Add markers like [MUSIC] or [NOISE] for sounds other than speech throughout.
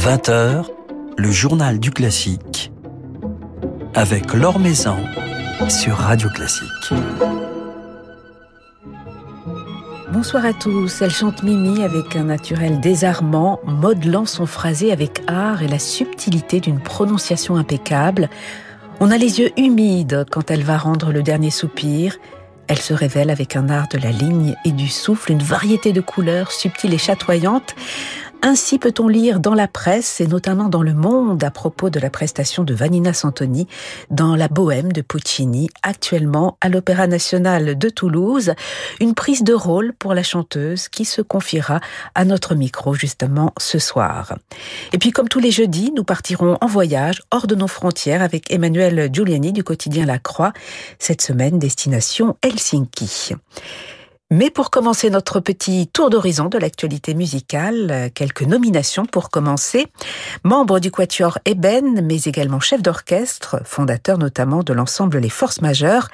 20h, le journal du classique avec Laure Maison sur Radio Classique. Bonsoir à tous. Elle chante Mimi avec un naturel désarmant, modelant son phrasé avec art et la subtilité d'une prononciation impeccable. On a les yeux humides quand elle va rendre le dernier soupir. Elle se révèle avec un art de la ligne et du souffle, une variété de couleurs subtiles et chatoyantes. Ainsi peut-on lire dans la presse et notamment dans Le Monde à propos de la prestation de Vanina Santoni dans La Bohème de Puccini, actuellement à l'Opéra national de Toulouse, une prise de rôle pour la chanteuse qui se confiera à notre micro justement ce soir. Et puis comme tous les jeudis, nous partirons en voyage hors de nos frontières avec Emmanuel Giuliani du quotidien La Croix, cette semaine destination Helsinki. Mais pour commencer notre petit tour d'horizon de l'actualité musicale, euh, quelques nominations pour commencer. Membre du Quatuor Eben, mais également chef d'orchestre, fondateur notamment de l'ensemble Les Forces Majeures,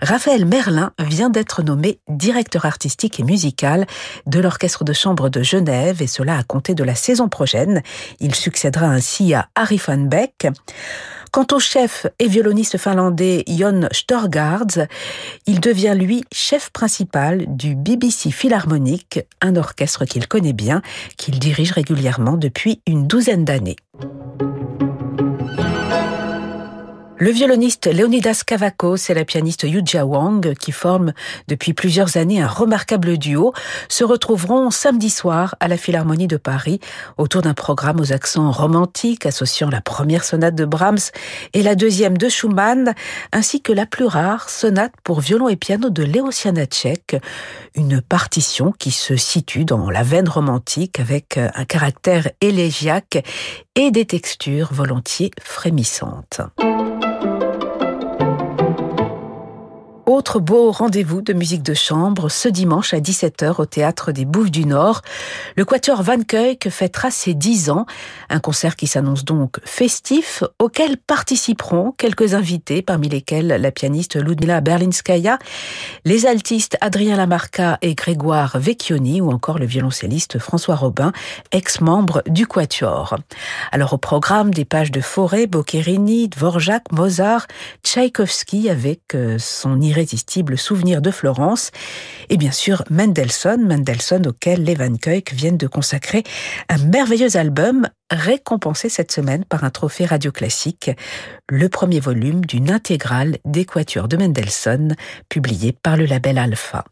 Raphaël Merlin vient d'être nommé directeur artistique et musical de l'Orchestre de Chambre de Genève, et cela à compter de la saison prochaine. Il succédera ainsi à Harry Van Beck. Quant au chef et violoniste finlandais Jon Storgards, il devient lui chef principal du BBC Philharmonic, un orchestre qu'il connaît bien, qu'il dirige régulièrement depuis une douzaine d'années. Le violoniste Leonidas Kavakos et la pianiste Yuja Wang, qui forment depuis plusieurs années un remarquable duo, se retrouveront samedi soir à la Philharmonie de Paris autour d'un programme aux accents romantiques associant la première sonate de Brahms et la deuxième de Schumann, ainsi que la plus rare sonate pour violon et piano de Léo Janacek, une partition qui se situe dans la veine romantique avec un caractère élégiaque et des textures volontiers frémissantes. Autre beau rendez-vous de musique de chambre ce dimanche à 17h au théâtre des Bouffes du Nord. Le Quatuor Van Kuyk fêtera ses 10 ans, un concert qui s'annonce donc festif auquel participeront quelques invités parmi lesquels la pianiste Ludmila Berlinskaya, les altistes Adrien Lamarca et Grégoire Vecchioni ou encore le violoncelliste François Robin, ex-membre du Quatuor. Alors au programme des pages de Forêt, Boccherini, Dvorak, Mozart, Tchaïkovski avec euh, son irrésistible souvenir de Florence, et bien sûr Mendelssohn, Mendelssohn auquel les Van Kuyk viennent de consacrer un merveilleux album récompensé cette semaine par un trophée radio classique, le premier volume d'une intégrale d'équature de Mendelssohn, publié par le label Alpha.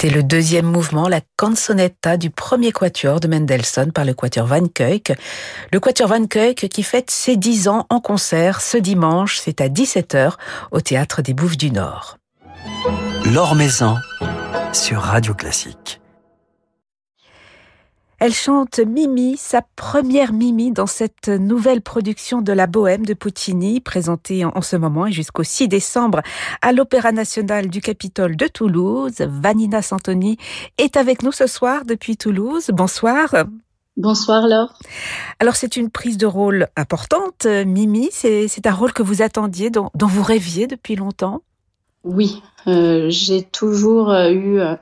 C'était le deuxième mouvement, la canzonetta du premier quatuor de Mendelssohn par le quatuor Van Kuyk. Le quatuor Van Kuyk qui fête ses dix ans en concert ce dimanche, c'est à 17h au Théâtre des Bouffes du Nord. L'Or sur Radio Classique. Elle chante Mimi, sa première Mimi dans cette nouvelle production de la Bohème de Puccini, présentée en ce moment et jusqu'au 6 décembre à l'Opéra national du Capitole de Toulouse. Vanina Santoni est avec nous ce soir depuis Toulouse. Bonsoir. Bonsoir Laure. Alors c'est une prise de rôle importante, Mimi. C'est un rôle que vous attendiez, dont vous rêviez depuis longtemps oui, euh, j'ai toujours euh, eu euh,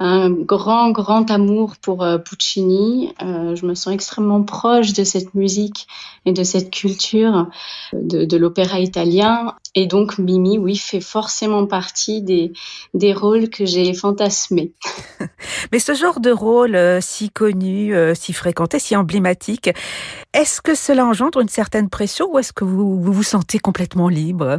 un grand, grand amour pour Puccini. je me sens extrêmement proche de cette musique et de cette culture de, l'opéra italien. Et donc, Mimi, oui, fait forcément partie des, des rôles que j'ai fantasmés. [LAUGHS] Mais ce genre de rôle si connu, si fréquenté, si emblématique, est-ce que cela engendre une certaine pression ou est-ce que vous vous sentez complètement libre?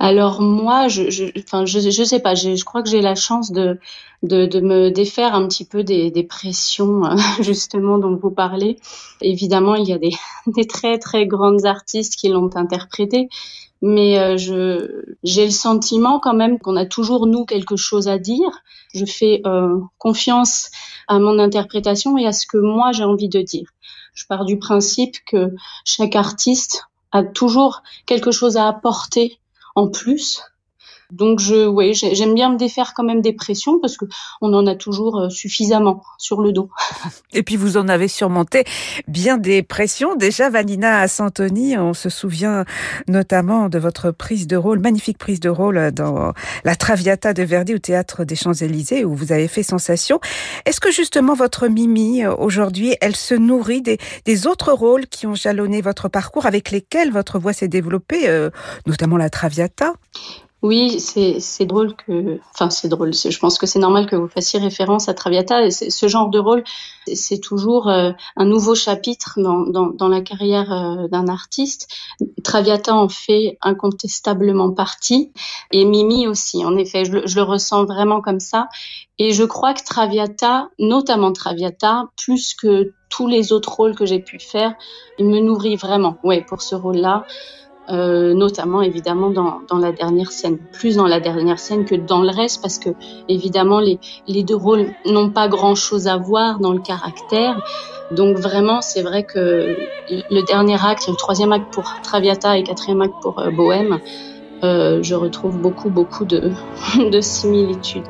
Alors moi, je, je, enfin, je, je sais pas, je crois que j'ai la chance de, de, de, me défaire un petit peu des, des pressions [LAUGHS] justement dont vous parlez. Évidemment, il y a des, [LAUGHS] des très très grandes artistes qui l'ont interprété, mais euh, je j'ai le sentiment quand même qu'on a toujours nous quelque chose à dire. Je fais euh, confiance à mon interprétation et à ce que moi j'ai envie de dire. Je pars du principe que chaque artiste a toujours quelque chose à apporter en plus. Donc je, ouais, j'aime bien me défaire quand même des pressions parce que on en a toujours euh, suffisamment sur le dos. [LAUGHS] Et puis vous en avez surmonté bien des pressions. Déjà, Vanina Santoni, on se souvient notamment de votre prise de rôle, magnifique prise de rôle dans la Traviata de Verdi au théâtre des Champs-Élysées où vous avez fait sensation. Est-ce que justement votre Mimi euh, aujourd'hui, elle se nourrit des, autres rôles qui ont jalonné votre parcours, avec lesquels votre voix s'est développée, euh, notamment la Traviata? Oui, c'est drôle que, enfin c'est drôle. Je pense que c'est normal que vous fassiez référence à Traviata. Ce genre de rôle, c'est toujours euh, un nouveau chapitre dans, dans, dans la carrière euh, d'un artiste. Traviata en fait incontestablement partie, et Mimi aussi. En effet, je, le ressens vraiment comme ça. Et je crois que Traviata, notamment Traviata, plus que tous les autres rôles que j'ai pu faire, me nourrit vraiment. Ouais, pour ce rôle-là. Euh, notamment évidemment dans, dans, la dernière scène, plus dans la dernière scène que dans le reste, parce que évidemment les, les deux rôles n'ont pas grand-chose à voir dans le caractère. Donc vraiment, c'est vrai que le dernier acte, le troisième acte pour Traviata et quatrième acte pour euh, Bohème, euh, je retrouve beaucoup, beaucoup de, [LAUGHS] de similitudes.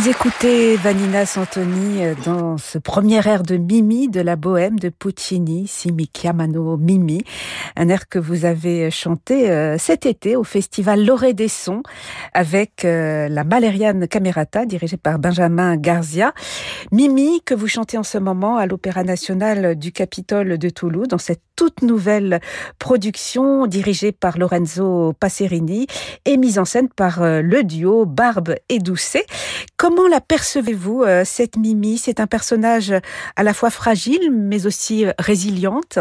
On écoutez Vanina Santoni euh, dans ce premier air de Mimi de la Bohème de Puccini, Simi Chiamano Mimi, un air que vous avez chanté euh, cet été au festival L'Orée des Sons avec euh, la Malériane Camerata dirigée par Benjamin Garzia. Mimi que vous chantez en ce moment à l'Opéra National du Capitole de Toulouse dans cette toute nouvelle production dirigée par Lorenzo Passerini et mise en scène par le duo Barbe et Doucet. Comment la percevez-vous, euh, cette Mimi? C'est un personnage à la fois fragile, mais aussi euh, résiliente.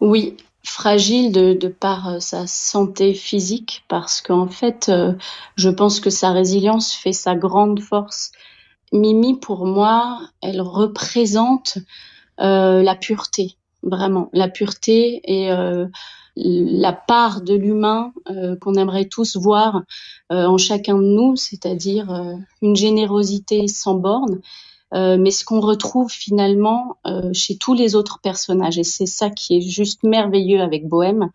Oui, fragile de, par euh, sa santé physique, parce qu'en fait, je pense que sa résilience fait sa grande force. Mimi, pour moi, elle représente la pureté, vraiment, la pureté et la part de l'humain euh, qu'on aimerait tous voir euh, en chacun de nous, c'est-à-dire euh, une générosité sans borne, mais ce qu'on retrouve finalement chez tous les autres personnages. Et c'est ça qui est juste merveilleux avec Bohème,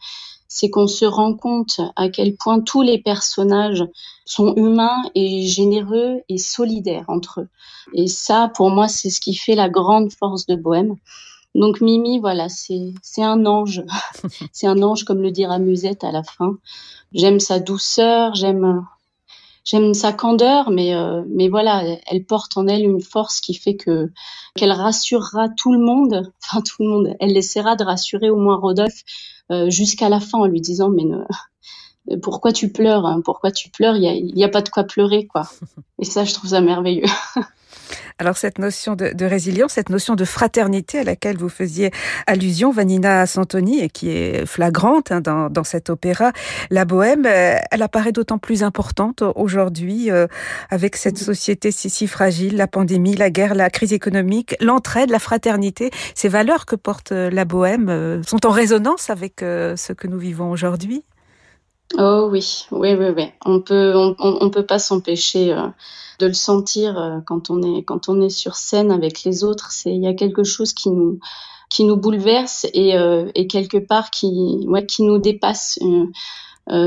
c'est qu'on se rend compte à quel point tous les personnages sont humains et généreux et solidaires entre eux. Et ça, pour moi, c'est ce qui fait la grande force de Bohème. Donc Mimi, voilà, c'est un ange. [LAUGHS] c'est un ange, comme le dira Musette à la fin. J'aime sa douceur, j'aime j'aime sa candeur, mais euh, mais voilà, elle porte en elle une force qui fait que qu'elle rassurera tout le monde, [LAUGHS] enfin tout le monde. Elle essaiera de rassurer au moins Rodolphe euh, jusqu'à la fin en lui disant mais ne, [LAUGHS] pourquoi tu pleures hein? Pourquoi tu pleures? Il y a, y a pas de quoi pleurer quoi. Et ça, je trouve ça merveilleux. Alors cette notion de, résilience, cette notion de fraternité à laquelle vous faisiez allusion, Vanina Santoni, et qui est flagrante hein, dans, cet opéra, La Bohème, euh, elle apparaît d'autant plus importante aujourd'hui euh, avec cette société si, fragile, la pandémie, la guerre, la crise économique, l'entraide, la fraternité. Ces valeurs que porte euh, La Bohème sont en résonance avec ce que nous vivons aujourd'hui? Oh oui, oui, oui, oui. On peut, on, on peut pas s'empêcher euh, de le sentir euh, quand on est, quand on est sur scène avec les autres. C'est, il y a quelque chose qui nous, qui nous bouleverse et, euh, et quelque part qui, ouais, qui nous dépasse.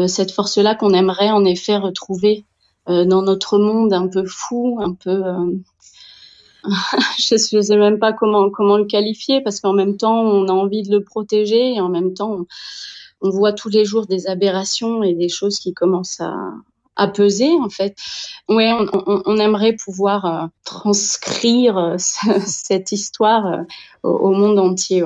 cette force-là qu'on aimerait en effet retrouver dans notre monde un peu fou, un peu. [LAUGHS] je ne sais même pas comment, comment le qualifier parce qu'en même temps, on a envie de le protéger et en même temps, on, on voit tous les jours des aberrations et des choses qui commencent à, peser en fait. Ouais, on, aimerait pouvoir euh, transcrire euh, [LAUGHS] cette histoire euh, au, monde entier.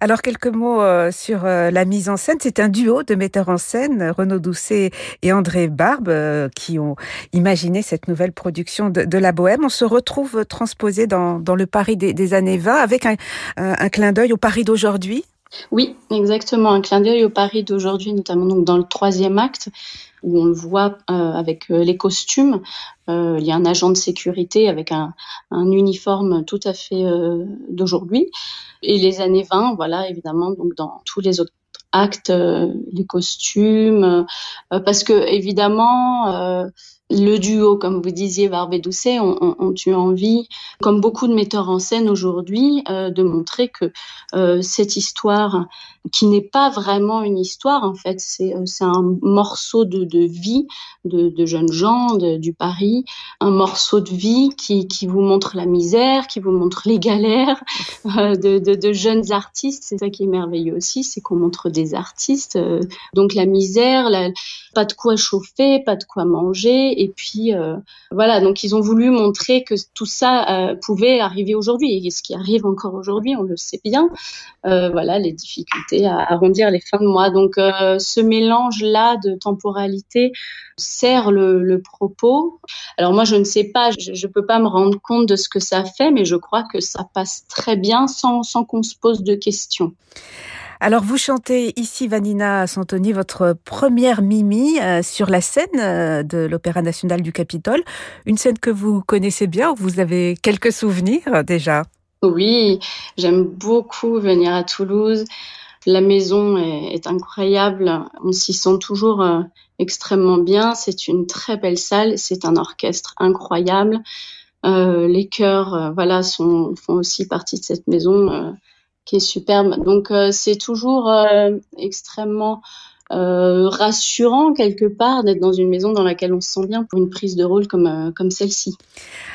Alors quelques mots sur la mise en scène. C'est un duo de metteurs en scène, Renaud Doucet et André Barbe, qui ont imaginé cette nouvelle production de, la Bohème. On se retrouve transposé dans, le Paris des, années 20 avec un clin d'œil au Paris d'aujourd'hui. Oui, exactement. Un clin d'œil au Paris d'aujourd'hui, notamment donc dans le troisième acte, où on le voit euh, avec euh, les costumes. Euh, il y a un agent de sécurité avec un, uniforme tout à fait d'aujourd'hui. Et les années 20, voilà, évidemment, donc dans tous les autres actes, les costumes, parce que évidemment le duo, comme vous disiez, Barbe et Doucet, ont, eu envie, comme beaucoup de metteurs en scène aujourd'hui, euh, de montrer que euh, cette histoire, qui n'est pas vraiment une histoire, en fait, c'est euh, un morceau de, de vie de, de, jeunes gens du Paris, un morceau de vie qui, vous montre la misère, qui vous montre les galères de, de, jeunes artistes. C'est ça qui est merveilleux aussi, c'est qu'on montre des artistes, donc la misère, pas de quoi chauffer, pas de quoi manger et puis euh, voilà, donc ils ont voulu montrer que tout ça euh, pouvait arriver aujourd'hui et ce qui arrive encore aujourd'hui, on le sait bien. Euh, voilà, les difficultés à arrondir les fins de mois. Donc ce mélange-là de temporalité sert le, propos. Alors moi, je ne sais pas, je ne peux pas me rendre compte de ce que ça fait, mais je crois que ça passe très bien sans, sans qu'on se pose de questions. Alors vous chantez ici, Vanina Santoni, votre première Mimi euh, sur la scène euh, de l'Opéra national du Capitole. Une scène que vous connaissez bien, vous avez quelques souvenirs euh, déjà? Oui, j'aime beaucoup venir à Toulouse. La maison est, incroyable. On s'y sent toujours extrêmement bien. C'est une très belle salle. C'est un orchestre incroyable. les chœurs, voilà, font aussi partie de cette maison qui est superbe. Donc c'est toujours extrêmement rassurant quelque part d'être dans une maison dans laquelle on se sent bien pour une prise de rôle comme, comme celle-ci.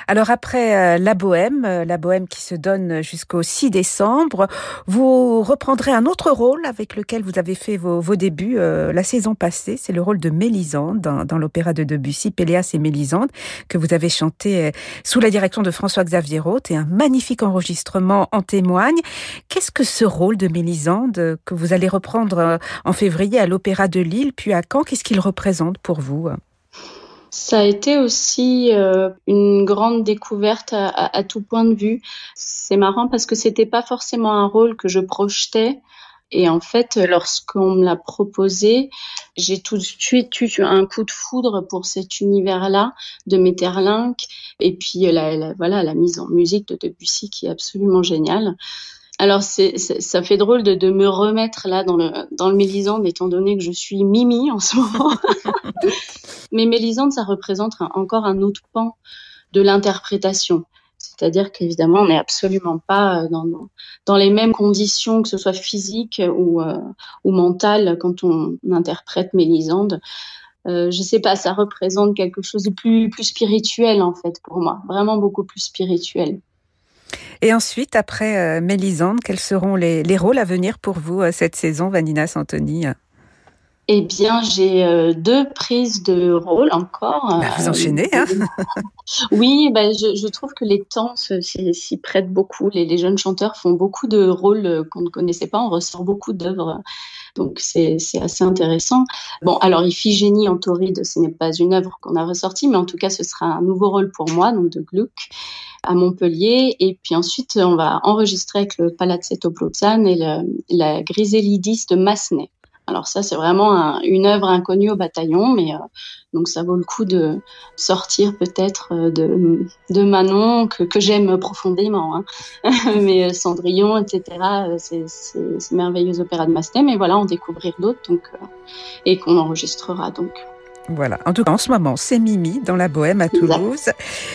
Alors après euh, la Bohème, euh, la Bohème qui se donne jusqu'au 6 décembre, vous reprendrez un autre rôle avec lequel vous avez fait vos, débuts euh, la saison passée. C'est le rôle de Mélisande dans, l'opéra de Debussy, Péléas et Mélisande, que vous avez chanté sous la direction de François-Xavier Roth et un magnifique enregistrement en témoigne. Qu'est-ce que ce rôle de Mélisande que vous allez reprendre en février à l'opéra de Lille, puis à Caen, qu'est-ce qu'il représente pour vous? Ça a été aussi euh, une grande découverte à, tout point de vue. C'est marrant parce que c'était pas forcément un rôle que je projetais. Et en fait, lorsqu'on me l'a proposé, j'ai tout de suite eu un coup de foudre pour cet univers-là de Metterlinck. Et puis, la, voilà, la mise en musique de Debussy qui est absolument géniale. Alors, c'est, ça fait drôle de, de, me remettre là dans le, dans le Mélisande, étant donné que je suis Mimi en ce moment. [LAUGHS] Mais Mélisande, ça représente encore un autre pan de l'interprétation. C'est-à-dire qu'évidemment, on n'est absolument pas euh, dans, dans, les mêmes conditions, que ce soit physique ou, euh, ou mentale, quand on interprète Mélisande. Euh, je sais pas, ça représente quelque chose de plus, plus spirituel en fait pour moi, vraiment beaucoup plus spirituel. Et ensuite, après euh, Mélisande, quels seront les, rôles à venir pour vous euh, cette saison, Vanina Santoni eh bien, j'ai euh, deux prises de rôle encore. Bah, vous enchaînez, hein [LAUGHS] Oui, bah, je, trouve que les temps s'y prêtent beaucoup. Les, jeunes chanteurs font beaucoup de rôles qu'on ne connaissait pas. On ressort beaucoup d'œuvres. Donc, c'est assez intéressant. Bon, alors, Iphigénie en tauride, ce n'est pas une œuvre qu'on a ressortie, mais en tout cas, ce sera un nouveau rôle pour moi, donc de Gluck à Montpellier. Et puis ensuite, on va enregistrer avec le Palazzetto Bruzan et la Griselidis de Massenet. Alors ça, c'est vraiment une œuvre inconnue au bataillon, mais euh, donc ça vaut le coup de sortir peut-être euh, de, de Manon, que, j'aime profondément, hein. [LAUGHS] mais euh, Cendrillon, etc., c'est merveilleux opéra de Massenet, mais voilà, en découvrir d'autres, donc et qu'on enregistrera donc. Voilà. En tout cas, en ce moment, c'est Mimi dans la Bohème à Toulouse.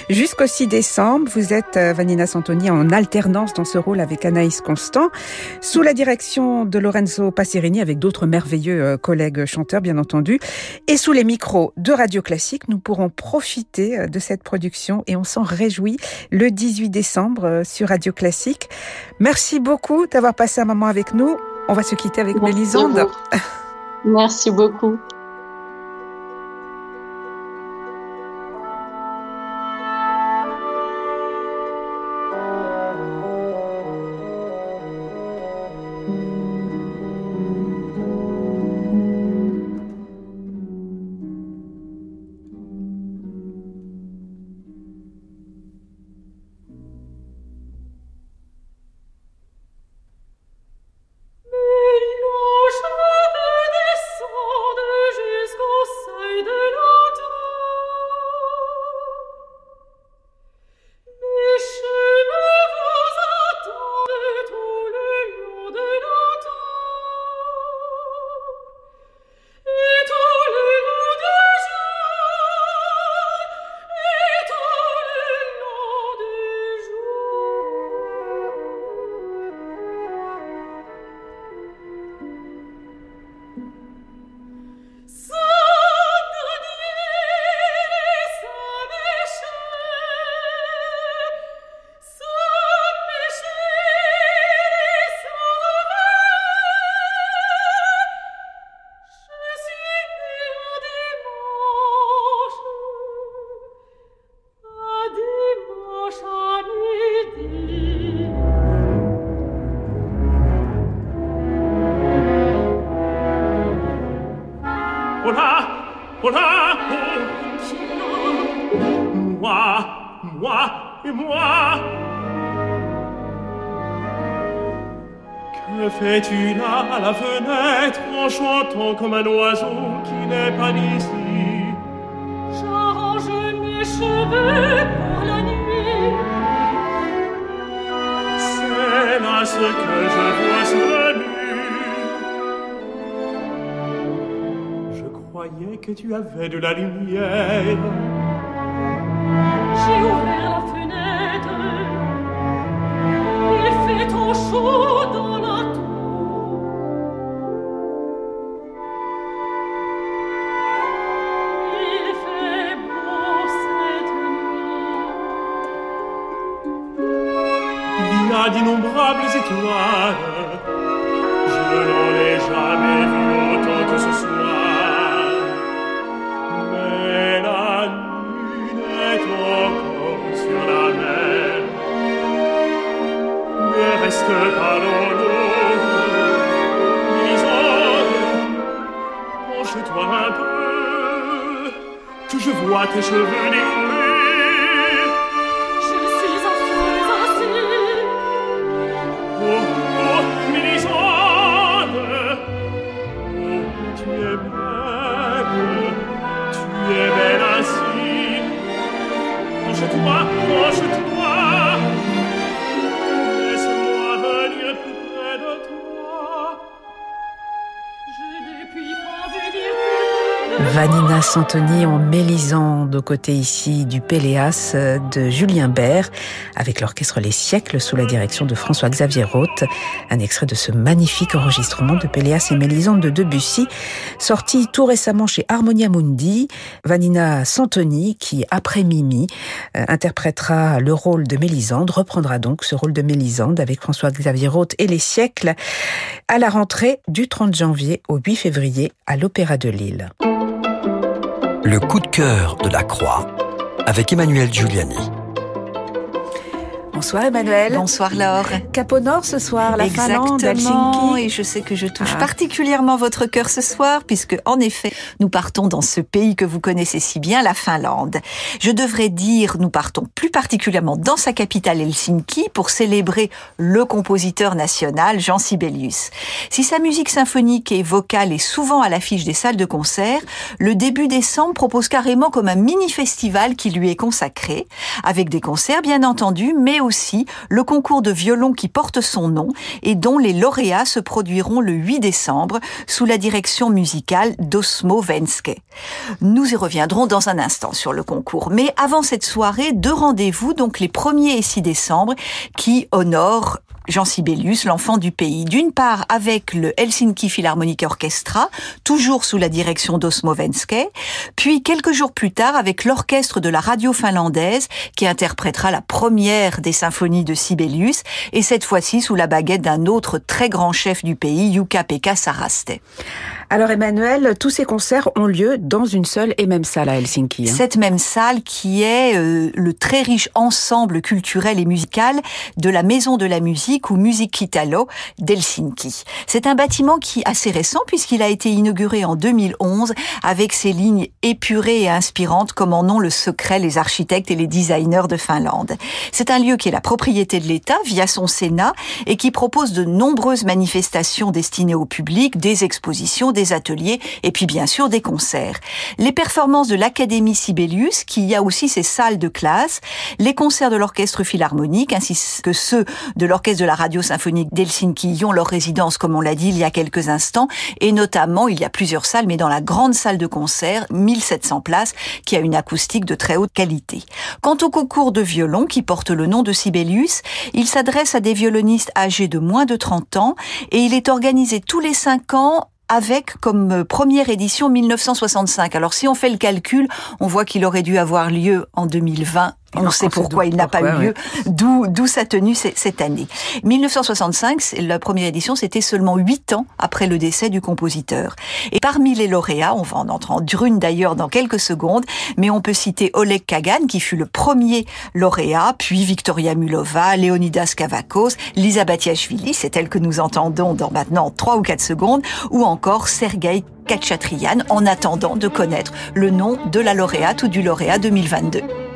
Jusqu'au 6 décembre, vous êtes, euh, Vanina Santoni, en alternance dans ce rôle avec Anaïs Constant, sous la direction de Lorenzo Passerini, avec d'autres merveilleux euh, collègues chanteurs, bien entendu. Et sous les micros de Radio Classique, nous pourrons profiter euh, de cette production et on s'en réjouit le 18 décembre sur Radio Classique. Merci beaucoup d'avoir passé un moment avec nous. On va se quitter avec Mélisande. Merci beaucoup. Là ce que je vois sur la Je croyais que tu avais de la lumière. J'ai ouvert Santoni en Mélisande aux côtés ici du Péléas de Julien Bert avec l'orchestre Les Siècles sous la direction de François-Xavier Roth. Un extrait de ce magnifique enregistrement de Péléas et Mélisande de Debussy sorti tout récemment chez Harmonia Mundi. Vanina Santoni qui, après Mimi, euh, interprétera le rôle de Mélisande, reprendra donc ce rôle de Mélisande avec François-Xavier Roth et Les Siècles à la rentrée du 30 janvier au 8 février à l'Opéra de Lille. Le coup de cœur de la Croix avec Emmanuel Giuliani. Bonsoir Emmanuel. Bonsoir Laure. Cap au nord ce soir, la Exactement, Finlande, et je sais que je touche ah. particulièrement votre cœur ce soir, puisque en effet, nous partons dans ce pays que vous connaissez si bien, la Finlande. Je devrais dire, nous partons plus particulièrement dans sa capitale Helsinki pour célébrer le compositeur national Jean Sibelius. Si sa musique symphonique et vocale est souvent à l'affiche des salles de concert, le début décembre propose carrément comme un mini-festival qui lui est consacré, avec des concerts bien entendu, mais aussi le concours de violon qui porte son nom et dont les lauréats se produiront le 8 décembre sous la direction musicale d'Osmo Venske. Nous y reviendrons dans un instant sur le concours. Mais avant cette soirée, deux rendez-vous, donc les 1er et 6 décembre, qui honorent Jean Sibelius, l'enfant du pays. D'une part avec le Helsinki Philharmonic Orchestra, toujours sous la direction d'Osmo Venske, puis quelques jours plus tard avec l'orchestre de la radio finlandaise qui interprétera la première des symphonies de Sibelius, et cette fois-ci sous la baguette d'un autre très grand chef du pays, Jukka-Pekka Saraste. Alors Emmanuel, tous ces concerts ont lieu dans une seule et même salle à Helsinki. Hein. Cette même salle qui est euh, le très riche ensemble culturel et musical de la Maison de la Musique ou Music Italo d'Helsinki. C'est un bâtiment qui assez récent puisqu'il a été inauguré en 2011 avec ses lignes épurées et inspirantes comme en ont le secret les architectes et les designers de Finlande. C'est un lieu qui est la propriété de l'État via son Sénat et qui propose de nombreuses manifestations destinées au public, des expositions, des ateliers et puis bien sûr des concerts. Les performances de l'Académie Sibelius, qui a aussi ses salles de classe, les concerts de l'Orchestre Philharmonique ainsi que ceux de l'Orchestre de la Radio Symphonique d'Helsinki y ont leur résidence, comme on l'a dit il y a quelques instants, et notamment, il y a plusieurs salles, mais dans la grande salle de concert, 1700 places, qui a une acoustique de très haute qualité. Quant au concours de violon, qui porte le nom de Sibelius, il s'adresse à des violonistes âgés de moins de 30 ans, et il est organisé tous les 5 ans avec comme euh, première édition 1965. Alors si on fait le calcul, on voit qu'il aurait dû avoir lieu en 2020 on sait pourquoi il n'a pas eu lieu, d'où d'où sa tenue cette année. 1965, la première édition, c'était seulement huit ans après le décès du compositeur. Et parmi les lauréats, on va en entendre une d'ailleurs dans quelques secondes, mais on peut citer Oleg Kagan qui fut le premier lauréat, puis Victoria Mulova, Leonidas Kavakos, Lisa Batiashvili, c'est elle que nous entendons dans maintenant trois ou quatre secondes, ou encore Sergei Kachatrian, en attendant de connaître le nom de la lauréate ou du lauréat 2022.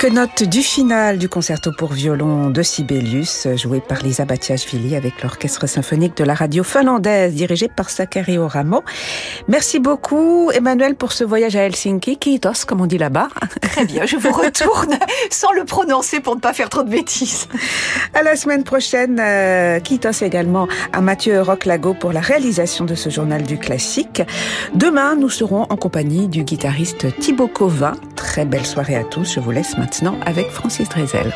Quelques notes du final du concerto pour violon de Sibelius, joué par Lisa Batiashvili avec l'orchestre symphonique de la radio finlandaise, dirigé par Sakari Oramo. Merci beaucoup, Emmanuel, pour ce voyage à Helsinki. Kiitos, comme on dit là-bas. Très bien, je vous retourne [LAUGHS] sans le prononcer pour ne pas faire trop de bêtises. À la semaine prochaine, euh, Kiitos également à Mathieu Roclago pour la réalisation de ce journal du classique. Demain, nous serons en compagnie du guitariste Thibaut Covin. Très belle soirée à tous. Je vous laisse maintenant avec Francis Drezel.